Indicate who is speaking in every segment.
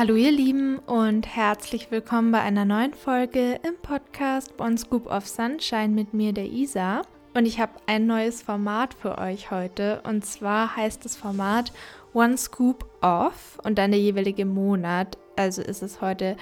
Speaker 1: Hallo ihr Lieben und herzlich willkommen bei einer neuen Folge im Podcast One Scoop of Sunshine mit mir, der Isa. Und ich habe ein neues Format für euch heute. Und zwar heißt das Format One Scoop Off und dann der jeweilige Monat. Also ist es heute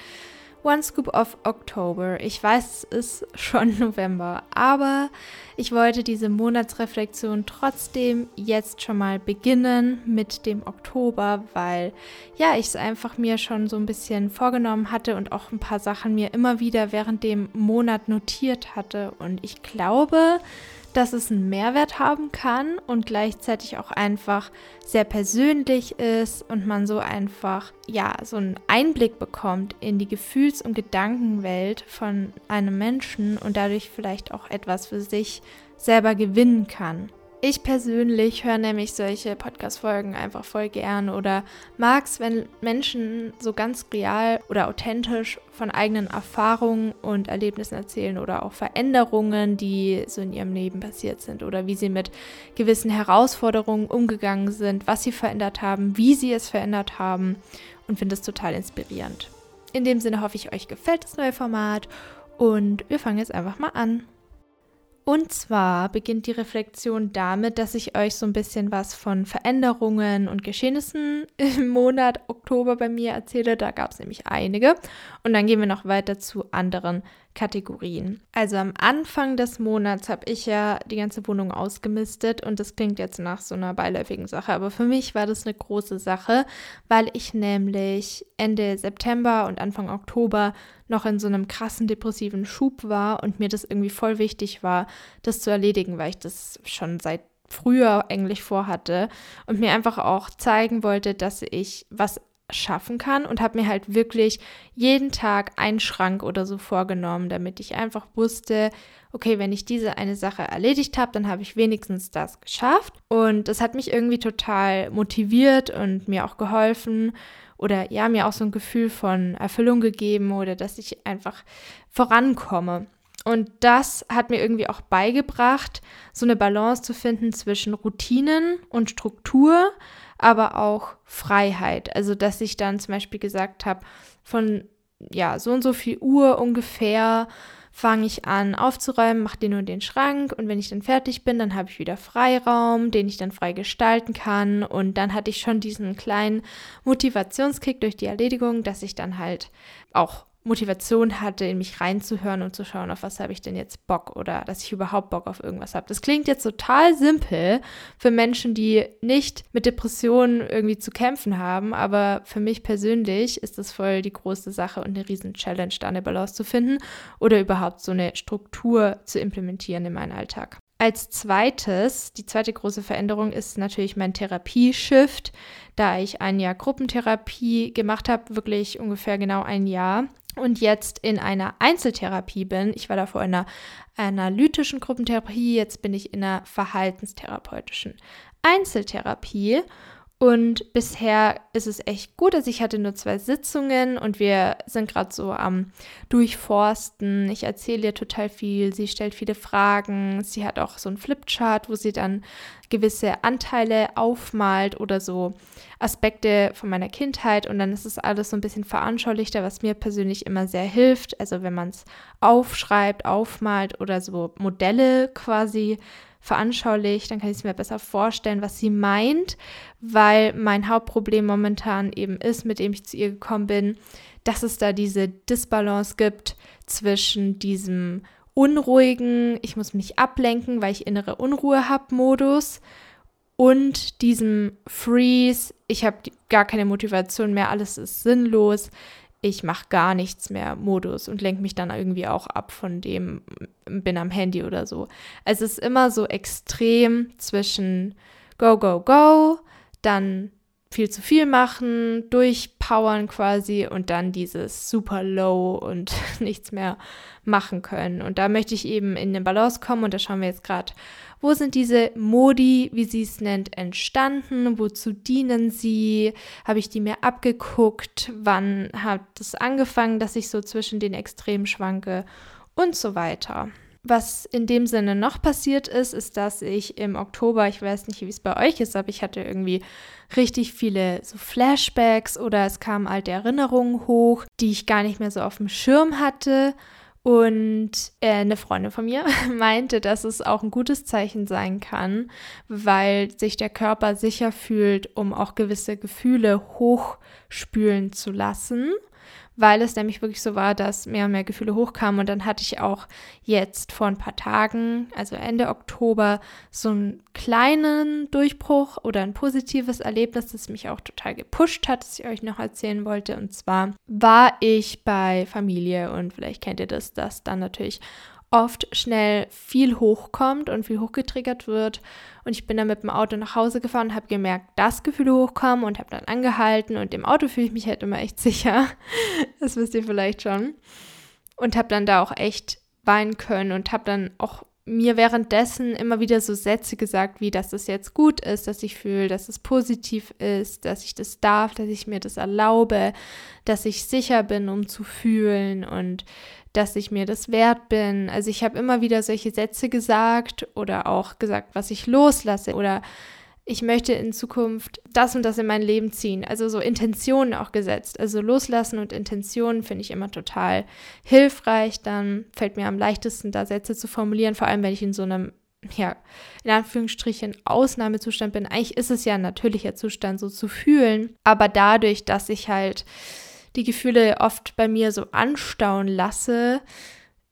Speaker 1: One Scoop of October. Ich weiß, es ist schon November, aber ich wollte diese Monatsreflexion trotzdem jetzt schon mal beginnen mit dem Oktober, weil ja, ich es einfach mir schon so ein bisschen vorgenommen hatte und auch ein paar Sachen mir immer wieder während dem Monat notiert hatte. Und ich glaube, dass es einen Mehrwert haben kann und gleichzeitig auch einfach sehr persönlich ist und man so einfach ja so einen Einblick bekommt in die Gefühls- und Gedankenwelt von einem Menschen und dadurch vielleicht auch etwas für sich selber gewinnen kann. Ich persönlich höre nämlich solche Podcast-Folgen einfach voll gern oder mag es, wenn Menschen so ganz real oder authentisch von eigenen Erfahrungen und Erlebnissen erzählen oder auch Veränderungen, die so in ihrem Leben passiert sind oder wie sie mit gewissen Herausforderungen umgegangen sind, was sie verändert haben, wie sie es verändert haben und finde es total inspirierend. In dem Sinne hoffe ich, euch gefällt das neue Format und wir fangen jetzt einfach mal an. Und zwar beginnt die Reflexion damit, dass ich euch so ein bisschen was von Veränderungen und Geschehnissen im Monat Oktober bei mir erzähle. Da gab es nämlich einige. Und dann gehen wir noch weiter zu anderen Kategorien. Also am Anfang des Monats habe ich ja die ganze Wohnung ausgemistet und das klingt jetzt nach so einer beiläufigen Sache, aber für mich war das eine große Sache, weil ich nämlich Ende September und Anfang Oktober noch in so einem krassen depressiven Schub war und mir das irgendwie voll wichtig war, das zu erledigen, weil ich das schon seit früher eigentlich vorhatte und mir einfach auch zeigen wollte, dass ich was schaffen kann und habe mir halt wirklich jeden Tag einen Schrank oder so vorgenommen, damit ich einfach wusste, okay, wenn ich diese eine Sache erledigt habe, dann habe ich wenigstens das geschafft. Und das hat mich irgendwie total motiviert und mir auch geholfen oder ja, mir auch so ein Gefühl von Erfüllung gegeben oder dass ich einfach vorankomme. Und das hat mir irgendwie auch beigebracht, so eine Balance zu finden zwischen Routinen und Struktur, aber auch Freiheit. Also, dass ich dann zum Beispiel gesagt habe, von ja, so und so viel Uhr ungefähr fange ich an aufzuräumen, mache den und den Schrank und wenn ich dann fertig bin, dann habe ich wieder Freiraum, den ich dann frei gestalten kann. Und dann hatte ich schon diesen kleinen Motivationskick durch die Erledigung, dass ich dann halt auch Motivation hatte, in mich reinzuhören und zu schauen, auf was habe ich denn jetzt Bock oder dass ich überhaupt Bock auf irgendwas habe. Das klingt jetzt total simpel für Menschen, die nicht mit Depressionen irgendwie zu kämpfen haben, aber für mich persönlich ist das voll die große Sache und eine riesen Challenge, da eine Balance zu finden oder überhaupt so eine Struktur zu implementieren in meinen Alltag. Als zweites, die zweite große Veränderung ist natürlich mein Therapieshift, da ich ein Jahr Gruppentherapie gemacht habe, wirklich ungefähr genau ein Jahr und jetzt in einer Einzeltherapie bin. Ich war davor in einer analytischen Gruppentherapie, jetzt bin ich in einer verhaltenstherapeutischen Einzeltherapie. Und bisher ist es echt gut. Also ich hatte nur zwei Sitzungen und wir sind gerade so am Durchforsten. Ich erzähle ihr total viel. Sie stellt viele Fragen. Sie hat auch so ein Flipchart, wo sie dann gewisse Anteile aufmalt oder so Aspekte von meiner Kindheit. Und dann ist es alles so ein bisschen veranschaulichter, was mir persönlich immer sehr hilft. Also wenn man es aufschreibt, aufmalt oder so Modelle quasi veranschaulicht, dann kann ich es mir besser vorstellen, was sie meint, weil mein Hauptproblem momentan eben ist, mit dem ich zu ihr gekommen bin, dass es da diese Disbalance gibt zwischen diesem unruhigen, ich muss mich ablenken, weil ich innere Unruhe habe Modus und diesem Freeze, ich habe gar keine Motivation mehr, alles ist sinnlos, ich mache gar nichts mehr Modus und lenke mich dann irgendwie auch ab von dem, bin am Handy oder so. Es ist immer so extrem zwischen Go, Go, Go, dann viel zu viel machen, durchpowern quasi und dann dieses super low und nichts mehr machen können. Und da möchte ich eben in den Balance kommen und da schauen wir jetzt gerade, wo sind diese Modi, wie sie es nennt, entstanden? Wozu dienen sie? Habe ich die mir abgeguckt? Wann hat es angefangen, dass ich so zwischen den Extremen schwanke? Und so weiter. Was in dem Sinne noch passiert ist, ist, dass ich im Oktober, ich weiß nicht, wie es bei euch ist, aber ich hatte irgendwie richtig viele so Flashbacks oder es kamen alte Erinnerungen hoch, die ich gar nicht mehr so auf dem Schirm hatte. Und äh, eine Freundin von mir meinte, dass es auch ein gutes Zeichen sein kann, weil sich der Körper sicher fühlt, um auch gewisse Gefühle hochspülen zu lassen weil es nämlich wirklich so war, dass mehr und mehr Gefühle hochkamen. Und dann hatte ich auch jetzt vor ein paar Tagen, also Ende Oktober, so einen kleinen Durchbruch oder ein positives Erlebnis, das mich auch total gepusht hat, das ich euch noch erzählen wollte. Und zwar war ich bei Familie und vielleicht kennt ihr das, dass dann natürlich oft schnell viel hochkommt und viel hochgetriggert wird. Und ich bin dann mit dem Auto nach Hause gefahren habe gemerkt, dass Gefühle hochkommen und habe dann angehalten. Und im Auto fühle ich mich halt immer echt sicher. Das wisst ihr vielleicht schon. Und habe dann da auch echt weinen können und habe dann auch mir währenddessen immer wieder so Sätze gesagt, wie dass es jetzt gut ist, dass ich fühle, dass es positiv ist, dass ich das darf, dass ich mir das erlaube, dass ich sicher bin, um zu fühlen und dass ich mir das wert bin. Also ich habe immer wieder solche Sätze gesagt oder auch gesagt, was ich loslasse oder ich möchte in Zukunft das und das in mein Leben ziehen. Also so Intentionen auch gesetzt. Also loslassen und Intentionen finde ich immer total hilfreich. Dann fällt mir am leichtesten, da Sätze zu formulieren, vor allem wenn ich in so einem ja, in Anführungsstrichen Ausnahmezustand bin. Eigentlich ist es ja ein natürlicher Zustand, so zu fühlen. Aber dadurch, dass ich halt die Gefühle oft bei mir so anstauen lasse,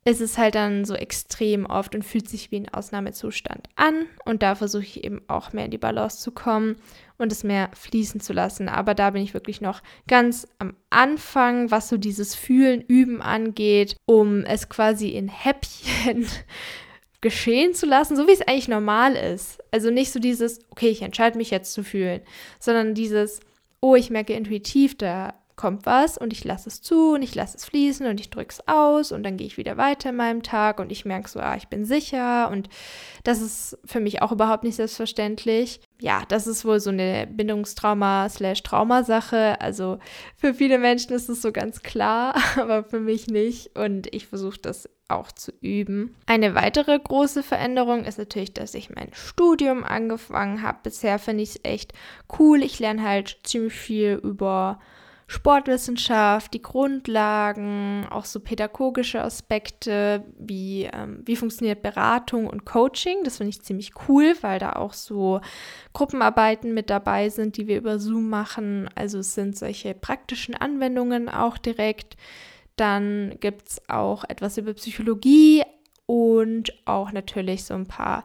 Speaker 1: ist es halt dann so extrem oft und fühlt sich wie ein Ausnahmezustand an. Und da versuche ich eben auch mehr in die Balance zu kommen und es mehr fließen zu lassen. Aber da bin ich wirklich noch ganz am Anfang, was so dieses Fühlen, Üben angeht, um es quasi in Häppchen geschehen zu lassen, so wie es eigentlich normal ist. Also nicht so dieses, okay, ich entscheide mich jetzt zu fühlen, sondern dieses, oh, ich merke intuitiv, da kommt was und ich lasse es zu und ich lasse es fließen und ich drücke es aus und dann gehe ich wieder weiter in meinem Tag und ich merke so, ah, ich bin sicher und das ist für mich auch überhaupt nicht selbstverständlich. Ja, das ist wohl so eine Bindungstrauma-Traumasache. Also für viele Menschen ist es so ganz klar, aber für mich nicht und ich versuche das auch zu üben. Eine weitere große Veränderung ist natürlich, dass ich mein Studium angefangen habe. Bisher finde ich es echt cool. Ich lerne halt ziemlich viel über Sportwissenschaft, die Grundlagen, auch so pädagogische Aspekte, wie, ähm, wie funktioniert Beratung und Coaching. Das finde ich ziemlich cool, weil da auch so Gruppenarbeiten mit dabei sind, die wir über Zoom machen. Also es sind solche praktischen Anwendungen auch direkt. Dann gibt es auch etwas über Psychologie und auch natürlich so ein paar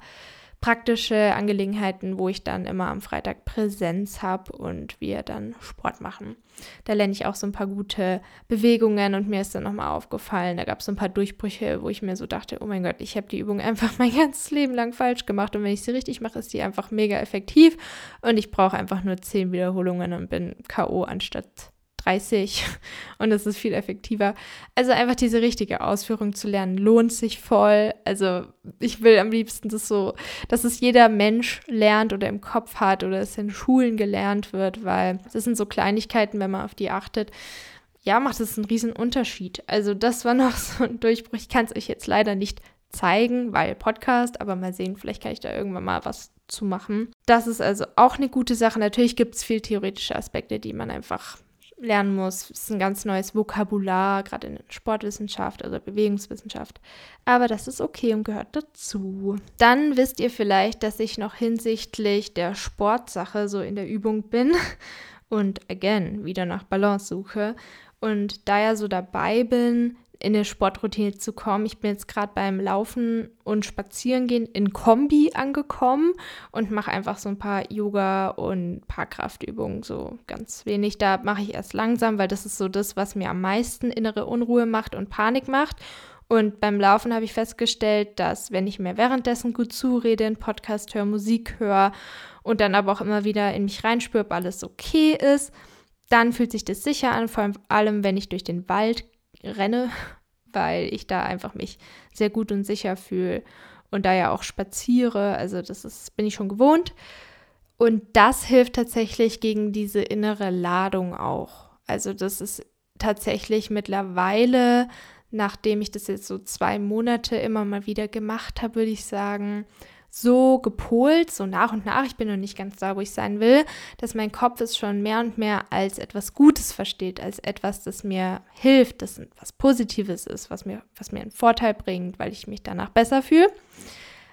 Speaker 1: praktische Angelegenheiten, wo ich dann immer am Freitag Präsenz habe und wir dann Sport machen. Da lerne ich auch so ein paar gute Bewegungen und mir ist dann nochmal aufgefallen, da gab es so ein paar Durchbrüche, wo ich mir so dachte, oh mein Gott, ich habe die Übung einfach mein ganzes Leben lang falsch gemacht und wenn ich sie richtig mache, ist die einfach mega effektiv und ich brauche einfach nur zehn Wiederholungen und bin KO anstatt 30 und es ist viel effektiver. Also einfach diese richtige Ausführung zu lernen, lohnt sich voll. Also ich will am liebsten das so, dass es jeder Mensch lernt oder im Kopf hat oder es in Schulen gelernt wird, weil das sind so Kleinigkeiten, wenn man auf die achtet. Ja, macht es einen riesen Unterschied. Also das war noch so ein Durchbruch. Ich kann es euch jetzt leider nicht zeigen, weil Podcast, aber mal sehen, vielleicht kann ich da irgendwann mal was zu machen. Das ist also auch eine gute Sache. Natürlich gibt es viel theoretische Aspekte, die man einfach lernen muss. Es ist ein ganz neues Vokabular, gerade in Sportwissenschaft oder Bewegungswissenschaft. Aber das ist okay und gehört dazu. Dann wisst ihr vielleicht, dass ich noch hinsichtlich der Sportsache so in der Übung bin und again wieder nach Balance suche. Und da ja so dabei bin, in eine Sportroutine zu kommen. Ich bin jetzt gerade beim Laufen und Spazierengehen in Kombi angekommen und mache einfach so ein paar Yoga und ein paar Kraftübungen, so ganz wenig. Da mache ich erst langsam, weil das ist so das, was mir am meisten innere Unruhe macht und Panik macht. Und beim Laufen habe ich festgestellt, dass wenn ich mir währenddessen gut zurede, einen Podcast höre, Musik höre und dann aber auch immer wieder in mich reinspüre, ob alles okay ist, dann fühlt sich das sicher an, vor allem wenn ich durch den Wald renne, weil ich da einfach mich sehr gut und sicher fühle und da ja auch spaziere. Also das ist, bin ich schon gewohnt. Und das hilft tatsächlich gegen diese innere Ladung auch. Also das ist tatsächlich mittlerweile nachdem ich das jetzt so zwei Monate immer mal wieder gemacht habe, würde ich sagen, so gepolt, so nach und nach, ich bin noch nicht ganz da, wo ich sein will, dass mein Kopf es schon mehr und mehr als etwas Gutes versteht, als etwas, das mir hilft, das was Positives ist, was mir, was mir einen Vorteil bringt, weil ich mich danach besser fühle.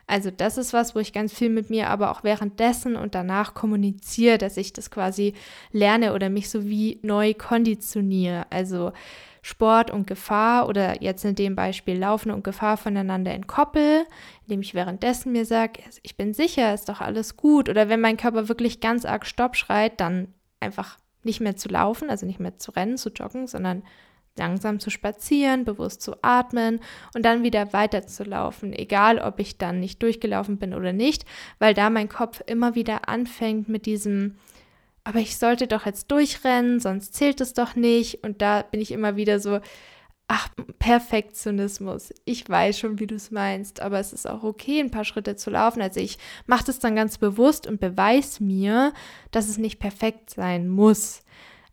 Speaker 1: Also das ist was, wo ich ganz viel mit mir aber auch währenddessen und danach kommuniziere, dass ich das quasi lerne oder mich so wie neu konditioniere. Also Sport und Gefahr oder jetzt in dem Beispiel Laufen und Gefahr voneinander entkoppel, indem ich währenddessen mir sage, ich bin sicher, ist doch alles gut. Oder wenn mein Körper wirklich ganz arg Stopp schreit, dann einfach nicht mehr zu laufen, also nicht mehr zu rennen, zu joggen, sondern langsam zu spazieren, bewusst zu atmen und dann wieder weiter zu laufen, egal ob ich dann nicht durchgelaufen bin oder nicht, weil da mein Kopf immer wieder anfängt mit diesem aber ich sollte doch jetzt durchrennen, sonst zählt es doch nicht. Und da bin ich immer wieder so, ach, Perfektionismus. Ich weiß schon, wie du es meinst, aber es ist auch okay, ein paar Schritte zu laufen. Also ich mache das dann ganz bewusst und beweise mir, dass es nicht perfekt sein muss.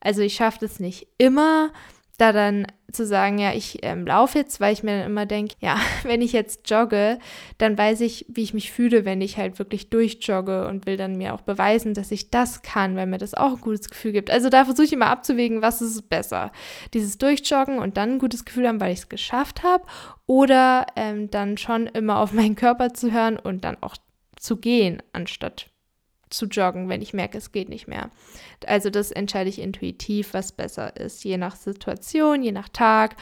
Speaker 1: Also ich schaffe das nicht immer, da dann zu sagen, ja, ich ähm, laufe jetzt, weil ich mir dann immer denke, ja, wenn ich jetzt jogge, dann weiß ich, wie ich mich fühle, wenn ich halt wirklich durchjogge und will dann mir auch beweisen, dass ich das kann, weil mir das auch ein gutes Gefühl gibt. Also da versuche ich immer abzuwägen, was ist besser. Dieses Durchjoggen und dann ein gutes Gefühl haben, weil ich es geschafft habe oder ähm, dann schon immer auf meinen Körper zu hören und dann auch zu gehen, anstatt zu joggen, wenn ich merke, es geht nicht mehr. Also das entscheide ich intuitiv, was besser ist, je nach Situation, je nach Tag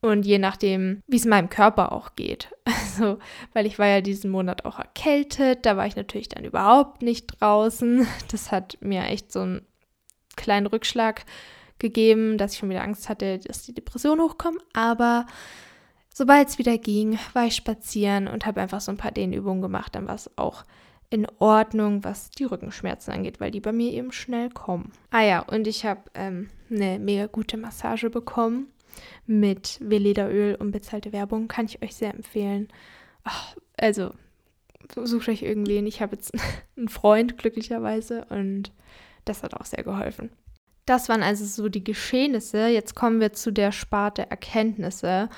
Speaker 1: und je nachdem, wie es meinem Körper auch geht. Also, weil ich war ja diesen Monat auch erkältet, da war ich natürlich dann überhaupt nicht draußen. Das hat mir echt so einen kleinen Rückschlag gegeben, dass ich schon wieder Angst hatte, dass die Depression hochkommt, aber sobald es wieder ging, war ich spazieren und habe einfach so ein paar Dehnübungen gemacht, dann war es auch in Ordnung, was die Rückenschmerzen angeht, weil die bei mir eben schnell kommen. Ah ja, und ich habe ähm, eine mega gute Massage bekommen mit Velederöl und bezahlte Werbung. Kann ich euch sehr empfehlen. Ach, also sucht euch irgendwen. Ich habe jetzt einen Freund glücklicherweise und das hat auch sehr geholfen. Das waren also so die Geschehnisse. Jetzt kommen wir zu der Sparte Erkenntnisse.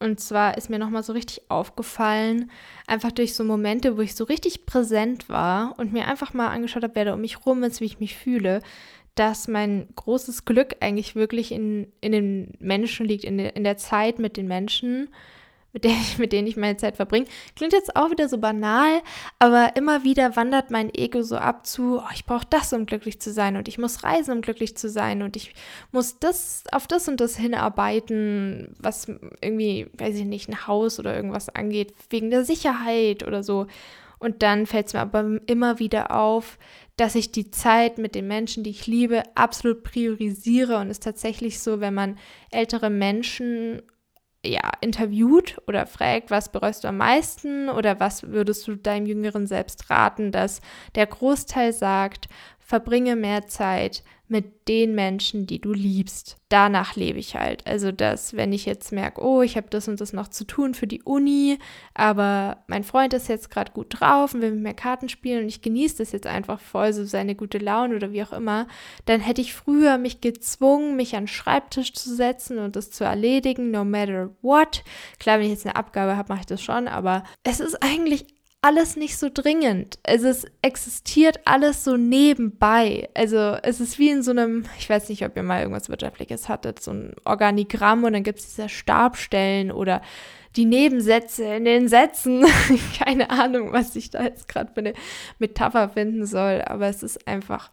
Speaker 1: Und zwar ist mir nochmal so richtig aufgefallen, einfach durch so Momente, wo ich so richtig präsent war und mir einfach mal angeschaut habe, wer da um mich rum ist, wie ich mich fühle, dass mein großes Glück eigentlich wirklich in, in den Menschen liegt, in, de, in der Zeit mit den Menschen mit, der mit denen ich meine Zeit verbringe. Klingt jetzt auch wieder so banal, aber immer wieder wandert mein Ego so ab zu, oh, ich brauche das, um glücklich zu sein und ich muss reisen, um glücklich zu sein und ich muss das auf das und das hinarbeiten, was irgendwie, weiß ich nicht, ein Haus oder irgendwas angeht, wegen der Sicherheit oder so. Und dann fällt es mir aber immer wieder auf, dass ich die Zeit mit den Menschen, die ich liebe, absolut priorisiere. Und es ist tatsächlich so, wenn man ältere Menschen ja, interviewt oder fragt, was bereust du am meisten oder was würdest du deinem Jüngeren selbst raten, dass der Großteil sagt, verbringe mehr Zeit mit den Menschen, die du liebst. Danach lebe ich halt. Also, dass, wenn ich jetzt merke, oh, ich habe das und das noch zu tun für die Uni, aber mein Freund ist jetzt gerade gut drauf und will mit mir Karten spielen und ich genieße das jetzt einfach voll, so seine gute Laune oder wie auch immer, dann hätte ich früher mich gezwungen, mich an den Schreibtisch zu setzen und das zu erledigen, no matter what. Klar, wenn ich jetzt eine Abgabe habe, mache ich das schon, aber es ist eigentlich alles nicht so dringend. Also es existiert alles so nebenbei. Also es ist wie in so einem, ich weiß nicht, ob ihr mal irgendwas Wirtschaftliches hattet, so ein Organigramm und dann gibt es diese Stabstellen oder die Nebensätze in den Sätzen. Keine Ahnung, was ich da jetzt gerade für eine Metapher finden soll, aber es ist einfach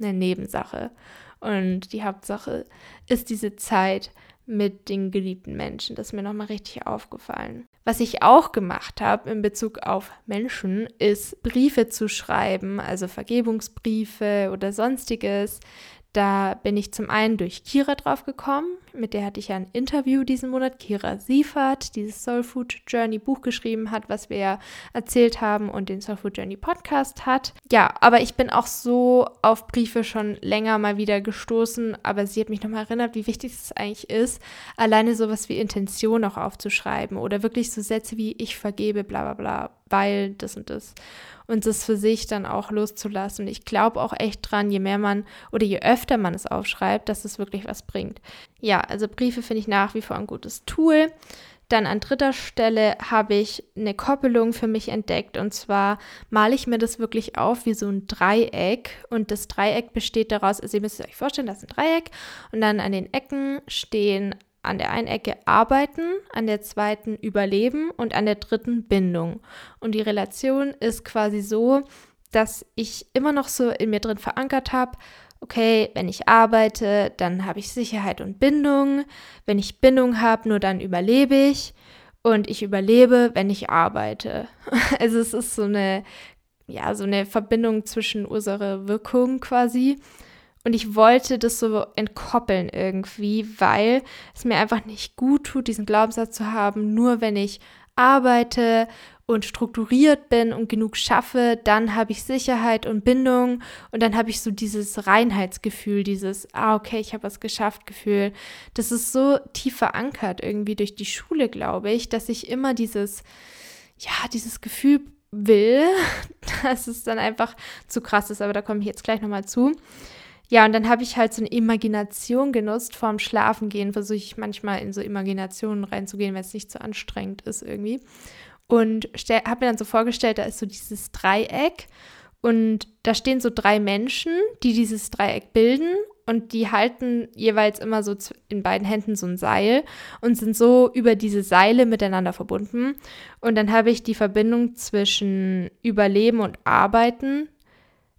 Speaker 1: eine Nebensache. Und die Hauptsache ist diese Zeit mit den geliebten Menschen. Das ist mir nochmal richtig aufgefallen. Was ich auch gemacht habe in Bezug auf Menschen, ist Briefe zu schreiben, also Vergebungsbriefe oder sonstiges, da bin ich zum einen durch Kira drauf gekommen, mit der hatte ich ja ein Interview diesen Monat. Kira Siefert, dieses Soul Food Journey Buch geschrieben hat, was wir ja erzählt haben und den Soul Food Journey Podcast hat. Ja, aber ich bin auch so auf Briefe schon länger mal wieder gestoßen, aber sie hat mich nochmal erinnert, wie wichtig es eigentlich ist, alleine sowas wie Intention auch aufzuschreiben oder wirklich so Sätze wie ich vergebe, bla bla bla weil das und das. Und das für sich dann auch loszulassen. Und ich glaube auch echt dran, je mehr man oder je öfter man es aufschreibt, dass es wirklich was bringt. Ja, also Briefe finde ich nach wie vor ein gutes Tool. Dann an dritter Stelle habe ich eine Koppelung für mich entdeckt und zwar male ich mir das wirklich auf wie so ein Dreieck und das Dreieck besteht daraus, also ihr müsst euch vorstellen, das ist ein Dreieck und dann an den Ecken stehen an der einen Ecke arbeiten, an der zweiten überleben und an der dritten Bindung. Und die Relation ist quasi so, dass ich immer noch so in mir drin verankert habe, okay, wenn ich arbeite, dann habe ich Sicherheit und Bindung. Wenn ich Bindung habe, nur dann überlebe ich. Und ich überlebe, wenn ich arbeite. Also es ist so eine, ja, so eine Verbindung zwischen Ursache-Wirkung quasi. Und ich wollte das so entkoppeln irgendwie, weil es mir einfach nicht gut tut, diesen Glaubenssatz zu haben, nur wenn ich arbeite und strukturiert bin und genug schaffe, dann habe ich Sicherheit und Bindung und dann habe ich so dieses Reinheitsgefühl, dieses, ah, okay, ich habe was geschafft Gefühl. Das ist so tief verankert irgendwie durch die Schule, glaube ich, dass ich immer dieses, ja, dieses Gefühl will, dass es dann einfach zu krass ist, aber da komme ich jetzt gleich nochmal zu. Ja, und dann habe ich halt so eine Imagination genutzt. Vorm Schlafengehen versuche ich manchmal in so Imaginationen reinzugehen, wenn es nicht so anstrengend ist irgendwie. Und habe mir dann so vorgestellt, da ist so dieses Dreieck und da stehen so drei Menschen, die dieses Dreieck bilden und die halten jeweils immer so in beiden Händen so ein Seil und sind so über diese Seile miteinander verbunden. Und dann habe ich die Verbindung zwischen Überleben und Arbeiten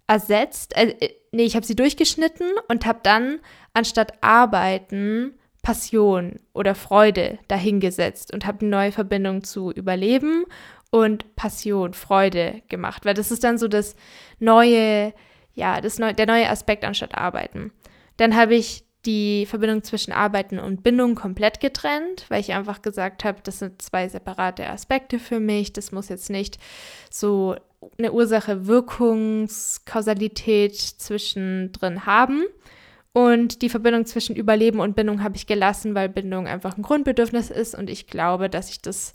Speaker 1: ersetzt. Äh nee, ich habe sie durchgeschnitten und habe dann anstatt Arbeiten Passion oder Freude dahingesetzt und habe eine neue Verbindung zu Überleben und Passion, Freude gemacht, weil das ist dann so das neue, ja, das neu, der neue Aspekt anstatt Arbeiten. Dann habe ich die Verbindung zwischen Arbeiten und Bindung komplett getrennt, weil ich einfach gesagt habe, das sind zwei separate Aspekte für mich. Das muss jetzt nicht so eine Ursache-Wirkungskausalität zwischendrin haben. Und die Verbindung zwischen Überleben und Bindung habe ich gelassen, weil Bindung einfach ein Grundbedürfnis ist und ich glaube, dass ich das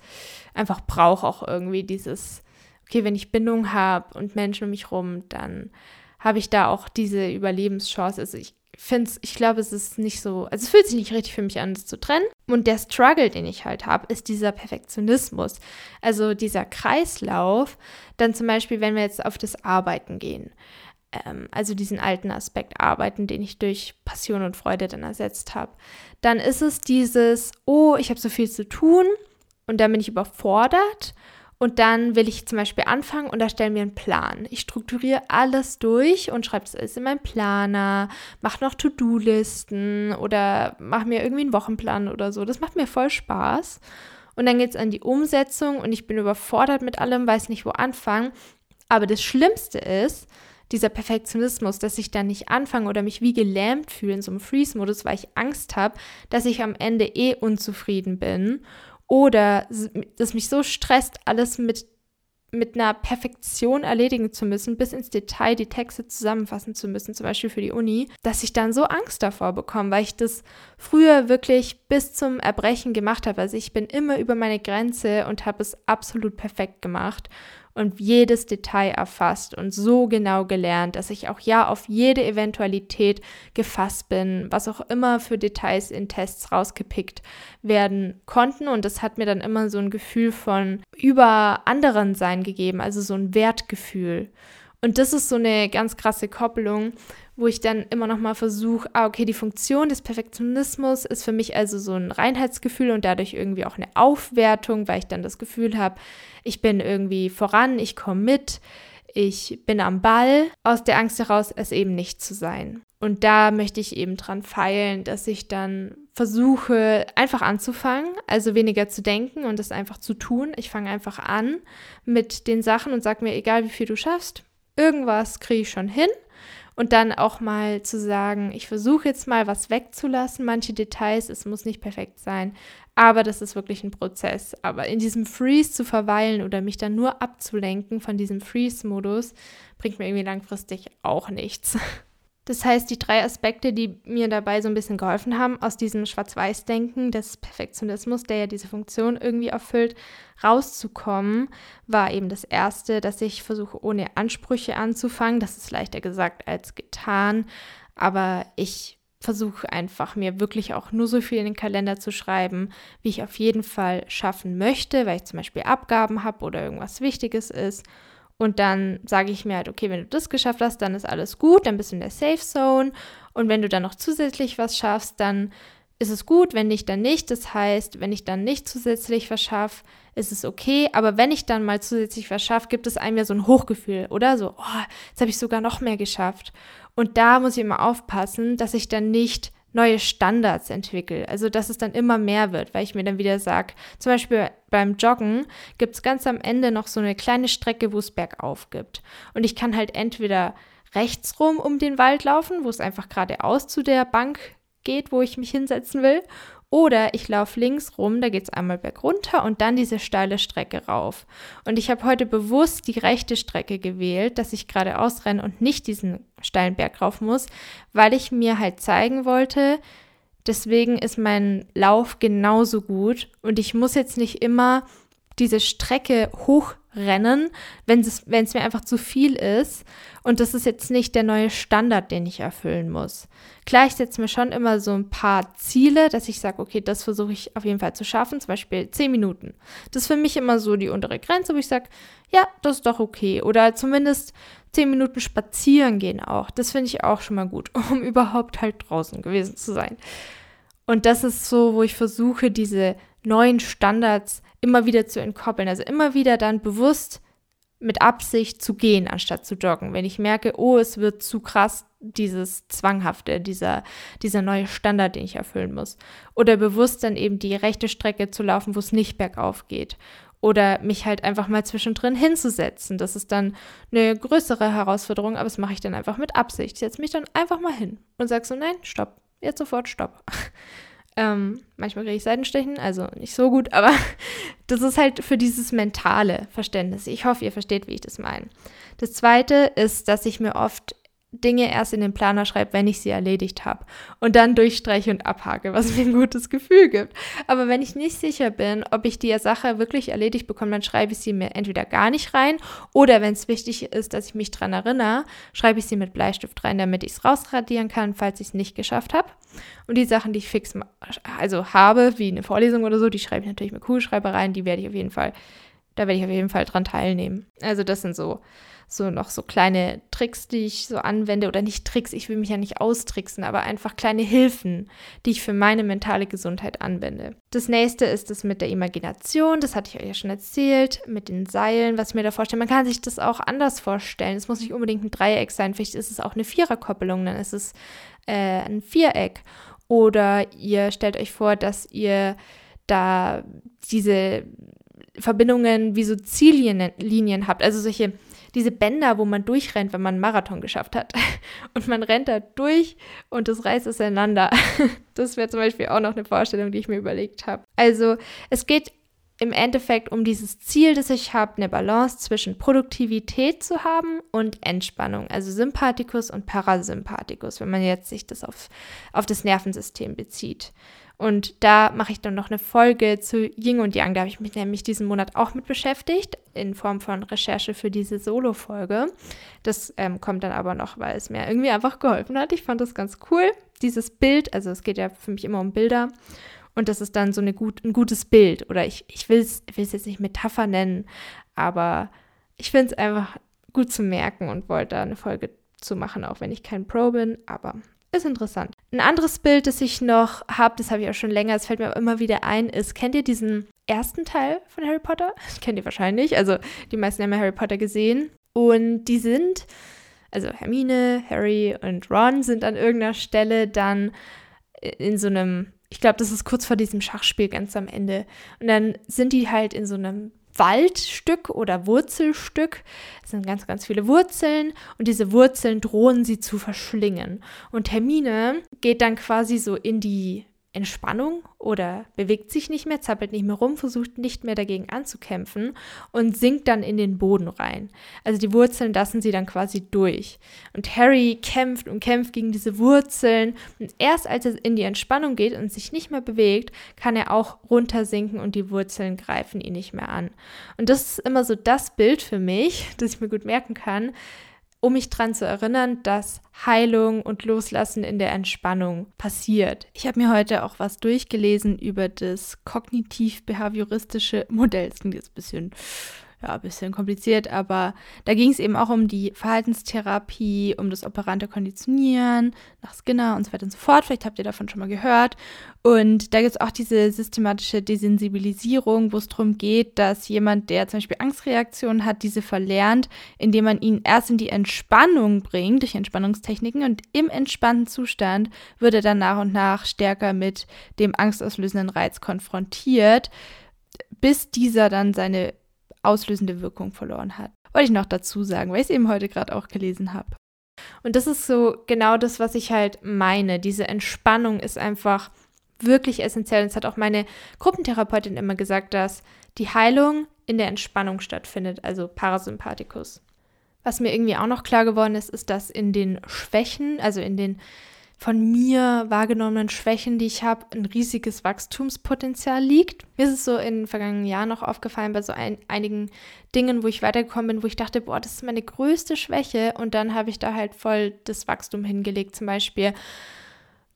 Speaker 1: einfach brauche, auch irgendwie dieses, okay, wenn ich Bindung habe und Menschen um mich rum, dann habe ich da auch diese Überlebenschance. Also ich finde es, ich glaube, es ist nicht so, also es fühlt sich nicht richtig für mich an, das zu trennen. Und der Struggle, den ich halt habe, ist dieser Perfektionismus. Also dieser Kreislauf, dann zum Beispiel, wenn wir jetzt auf das Arbeiten gehen ähm, also diesen alten Aspekt arbeiten, den ich durch Passion und Freude dann ersetzt habe, dann ist es dieses, oh, ich habe so viel zu tun und dann bin ich überfordert und dann will ich zum Beispiel anfangen und erstelle mir einen Plan. Ich strukturiere alles durch und schreibe das alles in meinen Planer, mache noch To-Do-Listen oder mache mir irgendwie einen Wochenplan oder so. Das macht mir voll Spaß. Und dann geht es an die Umsetzung und ich bin überfordert mit allem, weiß nicht, wo anfangen. Aber das Schlimmste ist, dieser Perfektionismus, dass ich dann nicht anfange oder mich wie gelähmt fühle in so einem Freeze-Modus, weil ich Angst habe, dass ich am Ende eh unzufrieden bin oder dass mich so stresst, alles mit mit einer Perfektion erledigen zu müssen, bis ins Detail die Texte zusammenfassen zu müssen, zum Beispiel für die Uni, dass ich dann so Angst davor bekomme, weil ich das früher wirklich bis zum Erbrechen gemacht habe. Also ich bin immer über meine Grenze und habe es absolut perfekt gemacht und jedes Detail erfasst und so genau gelernt, dass ich auch ja auf jede Eventualität gefasst bin, was auch immer für Details in Tests rausgepickt werden konnten. Und das hat mir dann immer so ein Gefühl von über anderen sein gegeben, also so ein Wertgefühl. Und das ist so eine ganz krasse Koppelung, wo ich dann immer noch mal versuche, ah, okay, die Funktion des Perfektionismus ist für mich also so ein Reinheitsgefühl und dadurch irgendwie auch eine Aufwertung, weil ich dann das Gefühl habe, ich bin irgendwie voran, ich komme mit, ich bin am Ball, aus der Angst heraus, es eben nicht zu sein. Und da möchte ich eben dran feilen, dass ich dann versuche, einfach anzufangen, also weniger zu denken und das einfach zu tun. Ich fange einfach an mit den Sachen und sage mir, egal wie viel du schaffst, irgendwas kriege ich schon hin. Und dann auch mal zu sagen, ich versuche jetzt mal was wegzulassen, manche Details, es muss nicht perfekt sein, aber das ist wirklich ein Prozess. Aber in diesem Freeze zu verweilen oder mich dann nur abzulenken von diesem Freeze-Modus, bringt mir irgendwie langfristig auch nichts. Das heißt, die drei Aspekte, die mir dabei so ein bisschen geholfen haben, aus diesem Schwarz-Weiß-Denken des Perfektionismus, der ja diese Funktion irgendwie erfüllt, rauszukommen, war eben das erste, dass ich versuche, ohne Ansprüche anzufangen. Das ist leichter gesagt als getan, aber ich versuche einfach mir wirklich auch nur so viel in den Kalender zu schreiben, wie ich auf jeden Fall schaffen möchte, weil ich zum Beispiel Abgaben habe oder irgendwas Wichtiges ist. Und dann sage ich mir halt, okay, wenn du das geschafft hast, dann ist alles gut, dann bist du in der Safe Zone. Und wenn du dann noch zusätzlich was schaffst, dann ist es gut, wenn nicht, dann nicht. Das heißt, wenn ich dann nicht zusätzlich was schaffe, ist es okay. Aber wenn ich dann mal zusätzlich was schaffe, gibt es einem ja so ein Hochgefühl, oder? So, oh, jetzt habe ich sogar noch mehr geschafft. Und da muss ich immer aufpassen, dass ich dann nicht neue Standards entwickle. Also dass es dann immer mehr wird, weil ich mir dann wieder sage, zum Beispiel beim Joggen gibt es ganz am Ende noch so eine kleine Strecke, wo es bergauf gibt. Und ich kann halt entweder rechts rum um den Wald laufen, wo es einfach geradeaus zu der Bank geht, wo ich mich hinsetzen will, oder ich laufe links rum, da geht es einmal bergunter und dann diese steile Strecke rauf. Und ich habe heute bewusst die rechte Strecke gewählt, dass ich geradeaus renne und nicht diesen steilen Berg rauf muss, weil ich mir halt zeigen wollte, deswegen ist mein Lauf genauso gut und ich muss jetzt nicht immer diese Strecke hochrennen, wenn es, mir einfach zu viel ist. Und das ist jetzt nicht der neue Standard, den ich erfüllen muss. Klar, ich setze mir schon immer so ein paar Ziele, dass ich sage, okay, das versuche ich auf jeden Fall zu schaffen, zum Beispiel 10 Minuten. Das ist für mich immer so die untere Grenze, wo ich sage, ja, das ist doch okay. Oder zumindest 10 Minuten spazieren gehen auch. Das finde ich auch schon mal gut, um überhaupt halt draußen gewesen zu sein. Und das ist so, wo ich versuche, diese neuen Standards immer wieder zu entkoppeln. Also immer wieder dann bewusst mit Absicht zu gehen, anstatt zu joggen. Wenn ich merke, oh, es wird zu krass, dieses Zwanghafte, dieser, dieser neue Standard, den ich erfüllen muss. Oder bewusst dann eben die rechte Strecke zu laufen, wo es nicht bergauf geht. Oder mich halt einfach mal zwischendrin hinzusetzen. Das ist dann eine größere Herausforderung, aber das mache ich dann einfach mit Absicht. Ich setze mich dann einfach mal hin und sage so, nein, stopp, jetzt sofort stopp. Ähm, manchmal kriege ich Seitenstechen, also nicht so gut, aber das ist halt für dieses mentale Verständnis. Ich hoffe, ihr versteht, wie ich das meine. Das zweite ist, dass ich mir oft Dinge erst in den Planer schreibe, wenn ich sie erledigt habe. Und dann durchstreiche und abhake, was mir ein gutes Gefühl gibt. Aber wenn ich nicht sicher bin, ob ich die Sache wirklich erledigt bekomme, dann schreibe ich sie mir entweder gar nicht rein oder wenn es wichtig ist, dass ich mich daran erinnere, schreibe ich sie mit Bleistift rein, damit ich es rausradieren kann, falls ich es nicht geschafft habe. Und die Sachen, die ich fix also habe, wie eine Vorlesung oder so, die schreibe ich natürlich mit Kugelschreiber rein, die werde ich auf jeden Fall, da werde ich auf jeden Fall dran teilnehmen. Also das sind so so noch so kleine Tricks, die ich so anwende oder nicht Tricks, ich will mich ja nicht austricksen, aber einfach kleine Hilfen, die ich für meine mentale Gesundheit anwende. Das nächste ist das mit der Imagination, das hatte ich euch ja schon erzählt, mit den Seilen, was ich mir da vorstelle. Man kann sich das auch anders vorstellen. Es muss nicht unbedingt ein Dreieck sein, vielleicht ist es auch eine Viererkoppelung, dann ist es äh, ein Viereck. Oder ihr stellt euch vor, dass ihr da diese Verbindungen wie so Ziellinien habt, also solche diese Bänder, wo man durchrennt, wenn man einen Marathon geschafft hat. Und man rennt da durch und das reißt auseinander. Das wäre zum Beispiel auch noch eine Vorstellung, die ich mir überlegt habe. Also es geht im Endeffekt um dieses Ziel, das ich habe, eine Balance zwischen Produktivität zu haben und Entspannung, also Sympathikus und Parasympathikus, wenn man jetzt sich das auf, auf das Nervensystem bezieht. Und da mache ich dann noch eine Folge zu Yin und Yang. Da habe ich mich nämlich diesen Monat auch mit beschäftigt, in Form von Recherche für diese Solo-Folge. Das ähm, kommt dann aber noch, weil es mir irgendwie einfach geholfen hat. Ich fand das ganz cool. Dieses Bild, also es geht ja für mich immer um Bilder. Und das ist dann so eine gut, ein gutes Bild. Oder ich, ich will es jetzt nicht Metapher nennen, aber ich finde es einfach gut zu merken und wollte da eine Folge zu machen, auch wenn ich kein Pro bin. Aber ist interessant. Ein anderes Bild, das ich noch habe, das habe ich auch schon länger, es fällt mir immer wieder ein, ist, kennt ihr diesen ersten Teil von Harry Potter? kennt ihr wahrscheinlich. Also die meisten haben ja Harry Potter gesehen. Und die sind, also Hermine, Harry und Ron sind an irgendeiner Stelle dann in so einem, ich glaube, das ist kurz vor diesem Schachspiel ganz am Ende. Und dann sind die halt in so einem Waldstück oder Wurzelstück. Es sind ganz, ganz viele Wurzeln und diese Wurzeln drohen sie zu verschlingen. Und Hermine geht dann quasi so in die Entspannung oder bewegt sich nicht mehr, zappelt nicht mehr rum, versucht nicht mehr dagegen anzukämpfen und sinkt dann in den Boden rein. Also die Wurzeln lassen sie dann quasi durch. Und Harry kämpft und kämpft gegen diese Wurzeln. Und erst als er in die Entspannung geht und sich nicht mehr bewegt, kann er auch runtersinken und die Wurzeln greifen ihn nicht mehr an. Und das ist immer so das Bild für mich, das ich mir gut merken kann, um mich daran zu erinnern, dass Heilung und Loslassen in der Entspannung passiert. Ich habe mir heute auch was durchgelesen über das kognitiv-behavioristische Modell. Das klingt jetzt ein bisschen ja, ein bisschen kompliziert, aber da ging es eben auch um die Verhaltenstherapie, um das operante Konditionieren nach Skinner und so weiter und so fort. Vielleicht habt ihr davon schon mal gehört. Und da gibt es auch diese systematische Desensibilisierung, wo es darum geht, dass jemand, der zum Beispiel Angstreaktionen hat, diese verlernt, indem man ihn erst in die Entspannung bringt, durch Entspannungstechniken. Und im entspannten Zustand wird er dann nach und nach stärker mit dem angstauslösenden Reiz konfrontiert bis dieser dann seine auslösende Wirkung verloren hat. Wollte ich noch dazu sagen, weil ich es eben heute gerade auch gelesen habe. Und das ist so genau das, was ich halt meine. Diese Entspannung ist einfach wirklich essentiell. Und es hat auch meine Gruppentherapeutin immer gesagt, dass die Heilung in der Entspannung stattfindet, also Parasympathikus. Was mir irgendwie auch noch klar geworden ist, ist, dass in den Schwächen, also in den von mir wahrgenommenen Schwächen, die ich habe, ein riesiges Wachstumspotenzial liegt. Mir ist es so in den vergangenen Jahren noch aufgefallen bei so ein, einigen Dingen, wo ich weitergekommen bin, wo ich dachte, boah, das ist meine größte Schwäche und dann habe ich da halt voll das Wachstum hingelegt. Zum Beispiel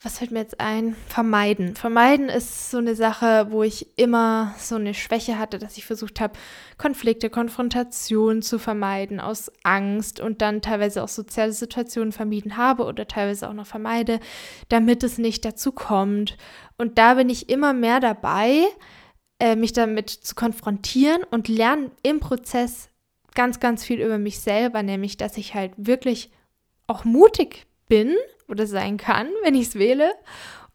Speaker 1: was fällt mir jetzt ein? Vermeiden. Vermeiden ist so eine Sache, wo ich immer so eine Schwäche hatte, dass ich versucht habe, Konflikte, Konfrontationen zu vermeiden aus Angst und dann teilweise auch soziale Situationen vermieden habe oder teilweise auch noch vermeide, damit es nicht dazu kommt. Und da bin ich immer mehr dabei, äh, mich damit zu konfrontieren und lerne im Prozess ganz, ganz viel über mich selber, nämlich dass ich halt wirklich auch mutig bin oder sein kann, wenn ich es wähle,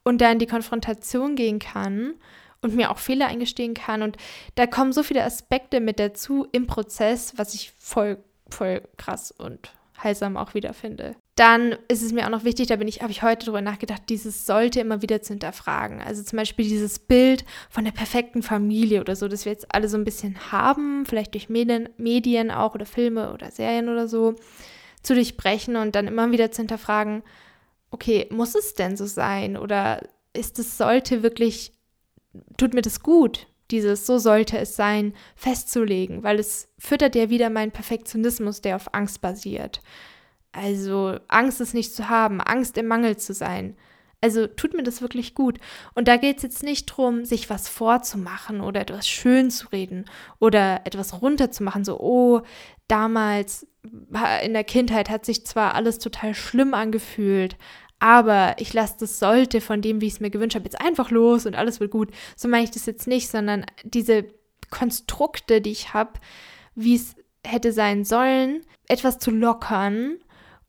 Speaker 1: und da in die Konfrontation gehen kann und mir auch Fehler eingestehen kann. Und da kommen so viele Aspekte mit dazu im Prozess, was ich voll, voll krass und heilsam auch wieder finde. Dann ist es mir auch noch wichtig, da bin ich, habe ich heute darüber nachgedacht, dieses sollte immer wieder zu hinterfragen. Also zum Beispiel dieses Bild von der perfekten Familie oder so, das wir jetzt alle so ein bisschen haben, vielleicht durch Medien, Medien auch oder Filme oder Serien oder so, zu durchbrechen und dann immer wieder zu hinterfragen, okay, muss es denn so sein? Oder ist es, sollte wirklich, tut mir das gut, dieses so sollte es sein, festzulegen, weil es füttert ja wieder meinen Perfektionismus, der auf Angst basiert. Also Angst ist nicht zu haben, Angst im Mangel zu sein. Also tut mir das wirklich gut. Und da geht es jetzt nicht darum, sich was vorzumachen oder etwas schön zu reden oder etwas runterzumachen, so, oh, damals in der Kindheit hat sich zwar alles total schlimm angefühlt, aber ich lasse das sollte von dem, wie ich es mir gewünscht habe, jetzt einfach los und alles wird gut. So meine ich das jetzt nicht, sondern diese Konstrukte, die ich habe, wie es hätte sein sollen, etwas zu lockern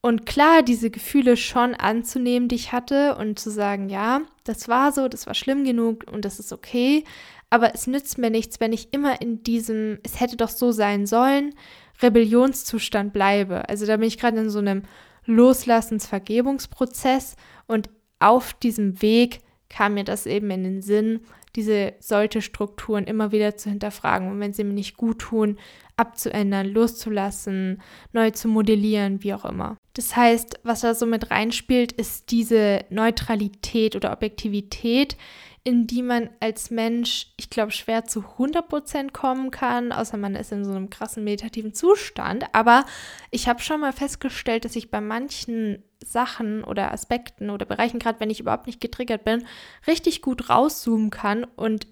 Speaker 1: und klar diese Gefühle schon anzunehmen, die ich hatte und zu sagen, ja, das war so, das war schlimm genug und das ist okay, aber es nützt mir nichts, wenn ich immer in diesem, es hätte doch so sein sollen, Rebellionszustand bleibe. Also da bin ich gerade in so einem Loslassens-Vergebungsprozess und auf diesem Weg kam mir das eben in den Sinn, diese solche Strukturen immer wieder zu hinterfragen und wenn sie mir nicht gut tun, abzuändern, loszulassen, neu zu modellieren, wie auch immer. Das heißt, was da so mit reinspielt, ist diese Neutralität oder Objektivität, in die man als Mensch, ich glaube, schwer zu 100% kommen kann, außer man ist in so einem krassen meditativen Zustand. Aber ich habe schon mal festgestellt, dass ich bei manchen Sachen oder Aspekten oder Bereichen, gerade wenn ich überhaupt nicht getriggert bin, richtig gut rauszoomen kann und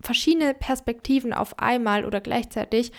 Speaker 1: verschiedene Perspektiven auf einmal oder gleichzeitig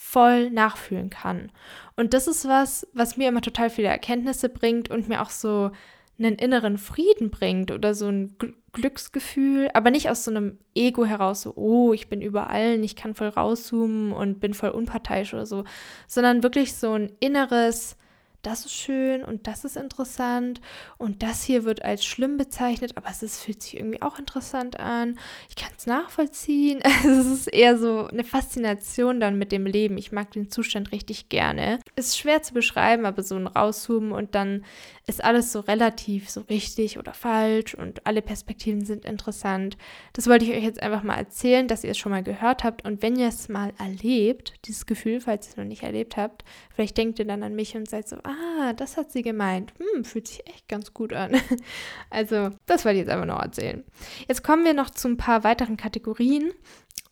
Speaker 1: voll nachfühlen kann. Und das ist was, was mir immer total viele Erkenntnisse bringt und mir auch so einen inneren Frieden bringt oder so ein Glücksgefühl, aber nicht aus so einem Ego heraus, so, oh, ich bin überall, ich kann voll rauszoomen und bin voll unparteiisch oder so, sondern wirklich so ein inneres, das ist schön und das ist interessant und das hier wird als schlimm bezeichnet, aber es ist, fühlt sich irgendwie auch interessant an. Ich kann es nachvollziehen. es ist eher so eine Faszination dann mit dem Leben. Ich mag den Zustand richtig gerne. Ist schwer zu beschreiben, aber so ein Rauszoomen und dann ist alles so relativ, so richtig oder falsch und alle Perspektiven sind interessant. Das wollte ich euch jetzt einfach mal erzählen, dass ihr es schon mal gehört habt. Und wenn ihr es mal erlebt, dieses Gefühl, falls ihr es noch nicht erlebt habt, vielleicht denkt ihr dann an mich und seid so, ah, das hat sie gemeint. Hm, fühlt sich echt ganz gut an. Also, das wollte ich jetzt einfach noch erzählen. Jetzt kommen wir noch zu ein paar weiteren Kategorien.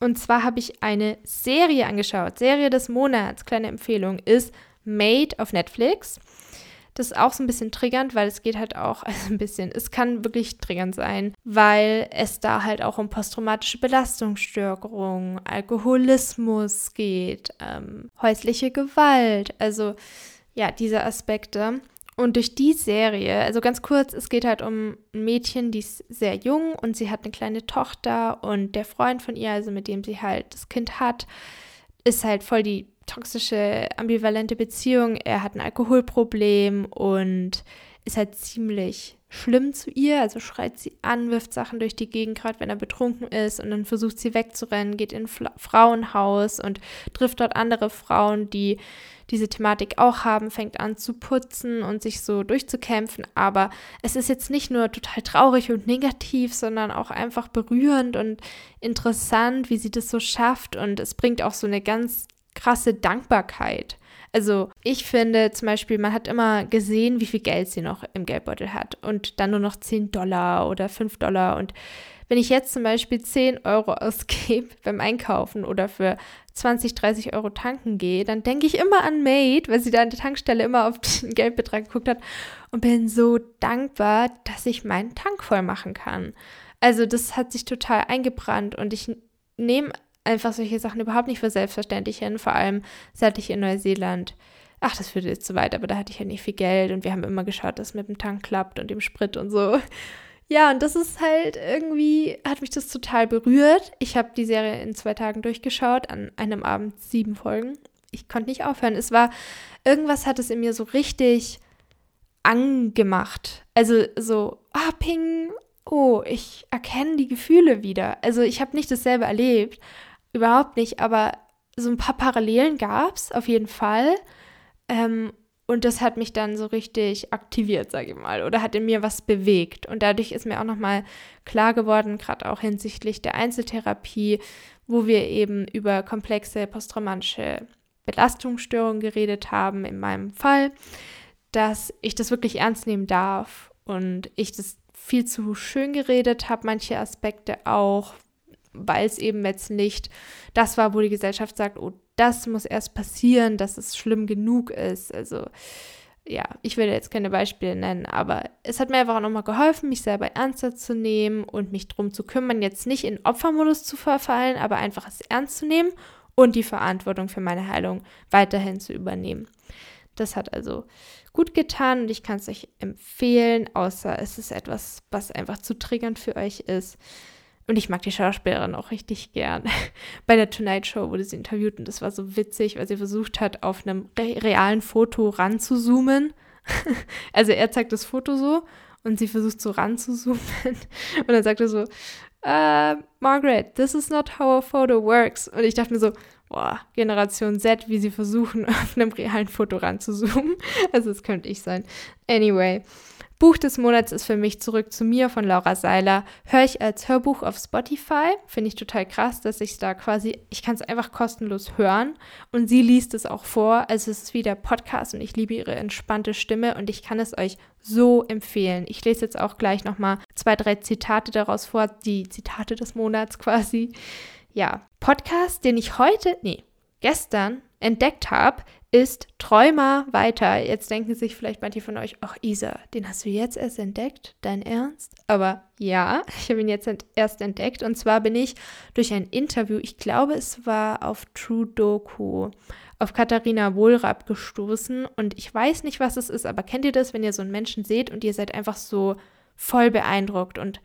Speaker 1: Und zwar habe ich eine Serie angeschaut. Serie des Monats, kleine Empfehlung, ist Made auf Netflix. Das ist auch so ein bisschen triggernd, weil es geht halt auch, also ein bisschen, es kann wirklich triggernd sein, weil es da halt auch um posttraumatische Belastungsstörungen, Alkoholismus geht, ähm, häusliche Gewalt, also ja, diese Aspekte. Und durch die Serie, also ganz kurz, es geht halt um ein Mädchen, die ist sehr jung und sie hat eine kleine Tochter und der Freund von ihr, also mit dem sie halt das Kind hat, ist halt voll die toxische, ambivalente Beziehung. Er hat ein Alkoholproblem und ist halt ziemlich schlimm zu ihr, also schreit sie an, wirft Sachen durch die Gegend, gerade wenn er betrunken ist und dann versucht sie wegzurennen, geht in ein Frauenhaus und trifft dort andere Frauen, die diese Thematik auch haben, fängt an zu putzen und sich so durchzukämpfen, aber es ist jetzt nicht nur total traurig und negativ, sondern auch einfach berührend und interessant, wie sie das so schafft. Und es bringt auch so eine ganz krasse Dankbarkeit. Also ich finde zum Beispiel, man hat immer gesehen, wie viel Geld sie noch im Geldbeutel hat und dann nur noch 10 Dollar oder 5 Dollar. Und wenn ich jetzt zum Beispiel 10 Euro ausgebe beim Einkaufen oder für 20, 30 Euro tanken gehe, dann denke ich immer an Made, weil sie da an der Tankstelle immer auf den Geldbetrag geguckt hat und bin so dankbar, dass ich meinen Tank voll machen kann. Also das hat sich total eingebrannt und ich nehme einfach solche Sachen überhaupt nicht für selbstverständlich hin, vor allem seit ich in Neuseeland, ach, das führt jetzt zu weit, aber da hatte ich ja nicht viel Geld und wir haben immer geschaut, dass es mit dem Tank klappt und dem Sprit und so. Ja, und das ist halt irgendwie, hat mich das total berührt. Ich habe die Serie in zwei Tagen durchgeschaut, an einem Abend sieben Folgen. Ich konnte nicht aufhören. Es war, irgendwas hat es in mir so richtig angemacht. Also so, ah, ping, oh, ich erkenne die Gefühle wieder. Also ich habe nicht dasselbe erlebt, überhaupt nicht, aber so ein paar Parallelen gab es auf jeden Fall. Ähm, und das hat mich dann so richtig aktiviert, sage ich mal, oder hat in mir was bewegt. Und dadurch ist mir auch nochmal klar geworden, gerade auch hinsichtlich der Einzeltherapie, wo wir eben über komplexe posttraumatische Belastungsstörungen geredet haben, in meinem Fall, dass ich das wirklich ernst nehmen darf und ich das viel zu schön geredet habe, manche Aspekte auch, weil es eben jetzt nicht das war, wo die Gesellschaft sagt, oh, das muss erst passieren, dass es schlimm genug ist. Also ja, ich will jetzt keine Beispiele nennen, aber es hat mir einfach auch nochmal geholfen, mich selber ernster zu nehmen und mich darum zu kümmern, jetzt nicht in Opfermodus zu verfallen, aber einfach es ernst zu nehmen und die Verantwortung für meine Heilung weiterhin zu übernehmen. Das hat also gut getan und ich kann es euch empfehlen, außer es ist etwas, was einfach zu triggernd für euch ist. Und ich mag die Schauspielerin auch richtig gern. Bei der Tonight Show wurde sie interviewt und das war so witzig, weil sie versucht hat, auf einem re realen Foto ranzuzoomen. also er zeigt das Foto so und sie versucht so ranzuzoomen. Und dann sagt er so, uh, Margaret, this is not how a photo works. Und ich dachte mir so, boah, Generation Z, wie sie versuchen, auf einem realen Foto ranzuzoomen. Also das könnte ich sein. Anyway. Buch des Monats ist für mich Zurück zu mir von Laura Seiler. Höre ich als Hörbuch auf Spotify. Finde ich total krass, dass ich es da quasi, ich kann es einfach kostenlos hören und sie liest es auch vor. Also es ist wie der Podcast und ich liebe ihre entspannte Stimme und ich kann es euch so empfehlen. Ich lese jetzt auch gleich nochmal zwei, drei Zitate daraus vor, die Zitate des Monats quasi. Ja, Podcast, den ich heute, nee, gestern entdeckt habe, ist Träumer weiter. Jetzt denken sich vielleicht manche von euch, ach Isa, den hast du jetzt erst entdeckt? Dein Ernst? Aber ja, ich habe ihn jetzt ent erst entdeckt. Und zwar bin ich durch ein Interview, ich glaube es war auf True Doku, auf Katharina Wohlrab gestoßen. Und ich weiß nicht, was es ist, aber kennt ihr das, wenn ihr so einen Menschen seht und ihr seid einfach so voll beeindruckt und,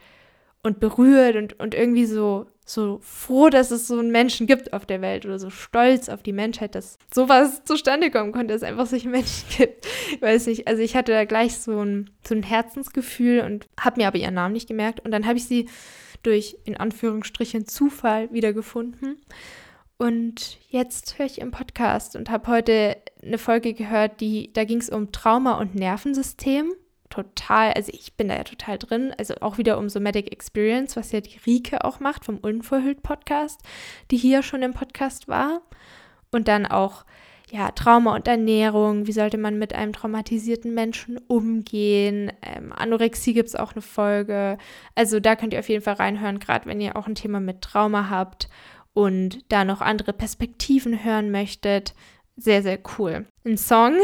Speaker 1: und berührt und, und irgendwie so so froh, dass es so einen Menschen gibt auf der Welt oder so stolz auf die Menschheit, dass sowas zustande kommen konnte, dass es einfach solche Menschen gibt. Ich weiß nicht, also ich hatte da gleich so ein, so ein Herzensgefühl und habe mir aber ihren Namen nicht gemerkt. Und dann habe ich sie durch, in Anführungsstrichen, Zufall wiedergefunden. Und jetzt höre ich im Podcast und habe heute eine Folge gehört, die, da ging es um Trauma und Nervensystem. Total, also ich bin da ja total drin, also auch wieder um Somatic Experience, was ja die Rike auch macht vom Unverhüllt Podcast, die hier schon im Podcast war. Und dann auch, ja, Trauma und Ernährung, wie sollte man mit einem traumatisierten Menschen umgehen. Ähm, Anorexie gibt es auch eine Folge. Also da könnt ihr auf jeden Fall reinhören, gerade wenn ihr auch ein Thema mit Trauma habt und da noch andere Perspektiven hören möchtet. Sehr, sehr cool. Ein Song,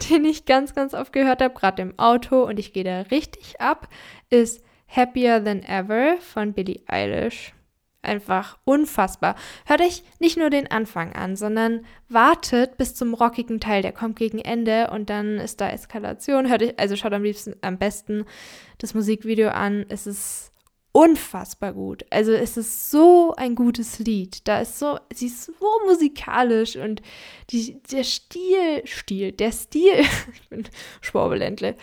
Speaker 1: den ich ganz, ganz oft gehört habe, gerade im Auto und ich gehe da richtig ab, ist Happier Than Ever von Billie Eilish. Einfach unfassbar. Hört euch nicht nur den Anfang an, sondern wartet bis zum rockigen Teil. Der kommt gegen Ende und dann ist da Eskalation. Hört euch, also schaut am liebsten am besten das Musikvideo an. Es ist unfassbar gut. Also es ist so ein gutes Lied. Da ist so, sie ist so musikalisch und die, der Stil, Stil, der Stil, ich bin Schwabeländle,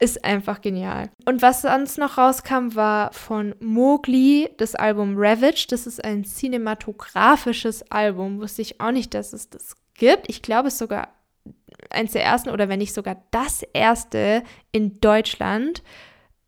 Speaker 1: ist einfach genial. Und was sonst noch rauskam, war von Mowgli das Album Ravage. Das ist ein cinematografisches Album. Wusste ich auch nicht, dass es das gibt. Ich glaube, es ist sogar eins der ersten oder wenn nicht sogar das erste in Deutschland.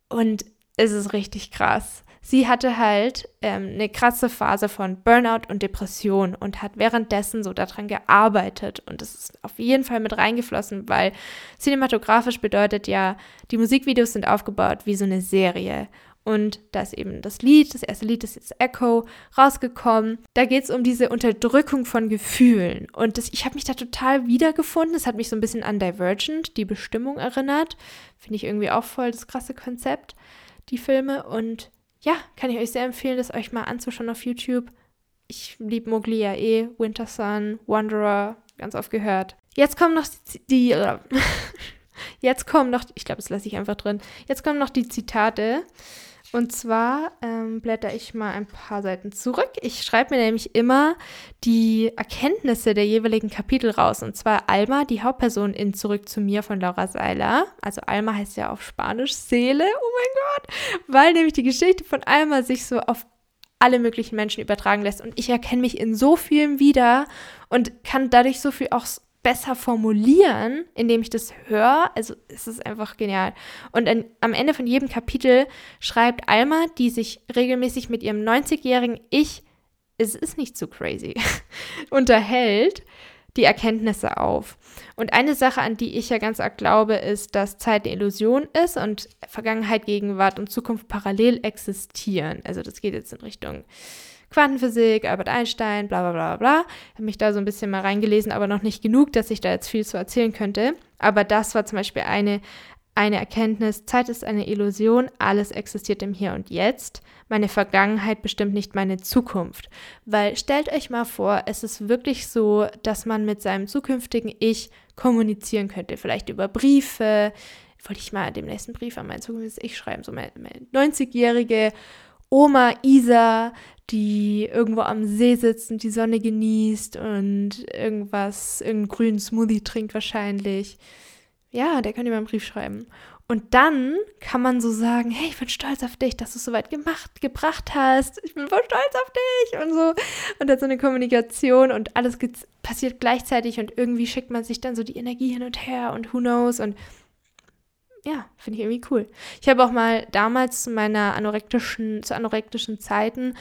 Speaker 1: Und es ist richtig krass sie hatte halt ähm, eine krasse Phase von Burnout und Depression und hat währenddessen so daran gearbeitet. Und das ist auf jeden Fall mit reingeflossen, weil cinematografisch bedeutet ja, die Musikvideos sind aufgebaut wie so eine Serie. Und da ist eben das Lied, das erste Lied ist jetzt Echo, rausgekommen. Da geht es um diese Unterdrückung von Gefühlen. Und das, ich habe mich da total wiedergefunden. Das hat mich so ein bisschen an Divergent, die Bestimmung erinnert. Finde ich irgendwie auch voll das krasse Konzept, die Filme. Und ja, kann ich euch sehr empfehlen, das euch mal anzuschauen auf YouTube. Ich liebe Mowgli ja eh, Winter Sun, Wanderer, ganz oft gehört. Jetzt kommen noch die, jetzt kommen noch, ich glaube, das lasse ich einfach drin. Jetzt kommen noch die Zitate. Und zwar ähm, blätter ich mal ein paar Seiten zurück. Ich schreibe mir nämlich immer die Erkenntnisse der jeweiligen Kapitel raus. Und zwar Alma, die Hauptperson in Zurück zu mir von Laura Seiler. Also Alma heißt ja auf Spanisch Seele. Oh mein Gott. Weil nämlich die Geschichte von Alma sich so auf alle möglichen Menschen übertragen lässt. Und ich erkenne mich in so vielem wieder und kann dadurch so viel auch besser formulieren, indem ich das höre. Also es ist einfach genial. Und an, am Ende von jedem Kapitel schreibt Alma, die sich regelmäßig mit ihrem 90-jährigen Ich, es ist nicht so crazy, unterhält, die Erkenntnisse auf. Und eine Sache, an die ich ja ganz arg glaube, ist, dass Zeit eine Illusion ist und Vergangenheit, Gegenwart und Zukunft parallel existieren. Also das geht jetzt in Richtung Quantenphysik, Albert Einstein, bla bla bla bla. Habe mich da so ein bisschen mal reingelesen, aber noch nicht genug, dass ich da jetzt viel zu erzählen könnte. Aber das war zum Beispiel eine, eine Erkenntnis, Zeit ist eine Illusion, alles existiert im Hier und Jetzt. Meine Vergangenheit bestimmt nicht meine Zukunft. Weil stellt euch mal vor, es ist wirklich so, dass man mit seinem zukünftigen Ich kommunizieren könnte. Vielleicht über Briefe. Wollte ich mal demnächst einen Brief an mein zukünftiges Ich schreiben, so meine, meine 90-jährige Oma Isa, die irgendwo am See sitzt und die Sonne genießt und irgendwas, irgendeinen grünen Smoothie trinkt wahrscheinlich. Ja, der könnte mir einen Brief schreiben. Und dann kann man so sagen, hey, ich bin stolz auf dich, dass du es so weit gemacht, gebracht hast. Ich bin voll stolz auf dich und so. Und dann so eine Kommunikation und alles passiert gleichzeitig und irgendwie schickt man sich dann so die Energie hin und her und who knows und ja, finde ich irgendwie cool. Ich habe auch mal damals zu meiner anorektischen, zu anorektischen Zeiten,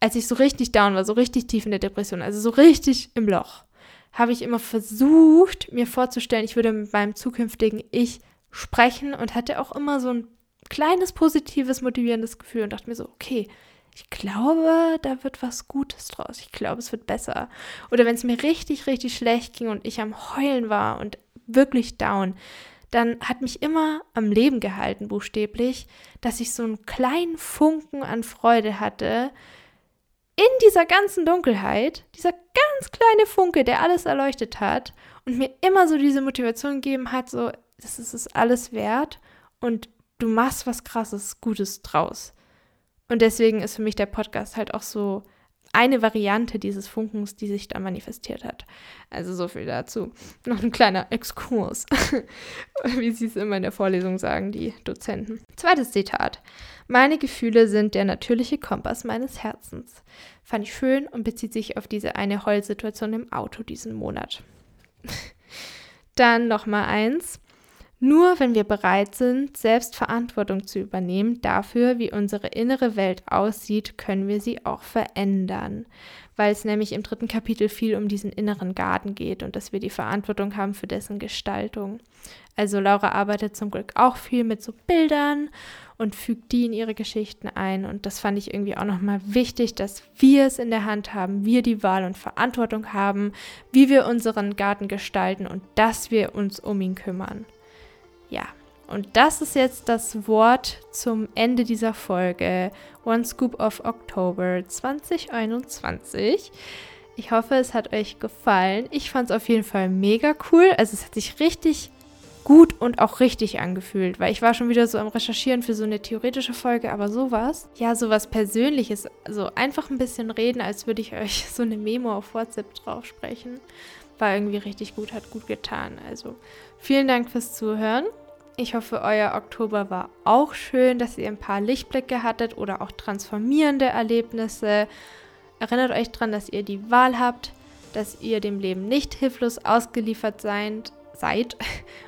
Speaker 1: als ich so richtig down war, so richtig tief in der Depression, also so richtig im Loch, habe ich immer versucht, mir vorzustellen, ich würde mit meinem zukünftigen Ich sprechen und hatte auch immer so ein kleines positives, motivierendes Gefühl und dachte mir so, okay, ich glaube, da wird was Gutes draus. Ich glaube, es wird besser. Oder wenn es mir richtig, richtig schlecht ging und ich am Heulen war und wirklich down, dann hat mich immer am Leben gehalten, buchstäblich, dass ich so einen kleinen Funken an Freude hatte in dieser ganzen Dunkelheit, dieser ganz kleine Funke, der alles erleuchtet hat und mir immer so diese Motivation gegeben hat, so, das ist es alles wert und du machst was krasses, Gutes draus. Und deswegen ist für mich der Podcast halt auch so eine Variante dieses Funkens, die sich da manifestiert hat. Also so viel dazu. Noch ein kleiner Exkurs, wie sie es immer in der Vorlesung sagen, die Dozenten. Zweites Zitat. Meine Gefühle sind der natürliche Kompass meines Herzens. Fand ich schön und bezieht sich auf diese eine Heulsituation im Auto diesen Monat. Dann noch mal eins. Nur wenn wir bereit sind, selbst Verantwortung zu übernehmen dafür, wie unsere innere Welt aussieht, können wir sie auch verändern. Weil es nämlich im dritten Kapitel viel um diesen inneren Garten geht und dass wir die Verantwortung haben für dessen Gestaltung. Also Laura arbeitet zum Glück auch viel mit so Bildern und fügt die in ihre Geschichten ein. Und das fand ich irgendwie auch nochmal wichtig, dass wir es in der Hand haben, wir die Wahl und Verantwortung haben, wie wir unseren Garten gestalten und dass wir uns um ihn kümmern. Ja, und das ist jetzt das Wort zum Ende dieser Folge. One Scoop of October 2021. Ich hoffe, es hat euch gefallen. Ich fand es auf jeden Fall mega cool. Also es hat sich richtig gut und auch richtig angefühlt, weil ich war schon wieder so am Recherchieren für so eine theoretische Folge, aber sowas, ja, sowas Persönliches, also einfach ein bisschen reden, als würde ich euch so eine Memo auf WhatsApp drauf sprechen, war irgendwie richtig gut, hat gut getan. Also vielen Dank fürs Zuhören ich hoffe, euer Oktober war auch schön, dass ihr ein paar Lichtblicke hattet oder auch transformierende Erlebnisse. Erinnert euch daran, dass ihr die Wahl habt, dass ihr dem Leben nicht hilflos ausgeliefert seid. seid.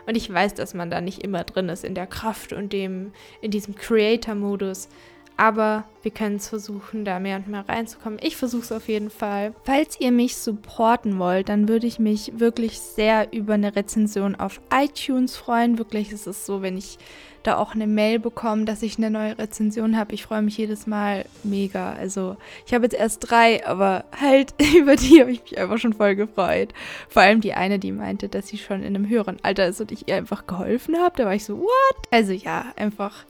Speaker 1: Und ich weiß, dass man da nicht immer drin ist in der Kraft und dem, in diesem Creator-Modus. Aber wir können es versuchen, da mehr und mehr reinzukommen. Ich versuche es auf jeden Fall. Falls ihr mich supporten wollt, dann würde ich mich wirklich sehr über eine Rezension auf iTunes freuen. Wirklich ist es so, wenn ich da auch eine Mail bekomme, dass ich eine neue Rezension habe. Ich freue mich jedes Mal mega. Also ich habe jetzt erst drei, aber halt über die habe ich mich einfach schon voll gefreut. Vor allem die eine, die meinte, dass sie schon in einem höheren Alter ist und ich ihr einfach geholfen habe. Da war ich so, what? Also ja, einfach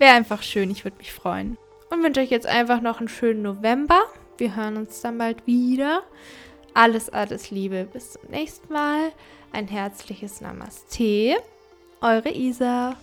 Speaker 1: Wäre einfach schön, ich würde mich freuen. Und wünsche euch jetzt einfach noch einen schönen November. Wir hören uns dann bald wieder. Alles, alles Liebe. Bis zum nächsten Mal. Ein herzliches Namaste. Eure Isa.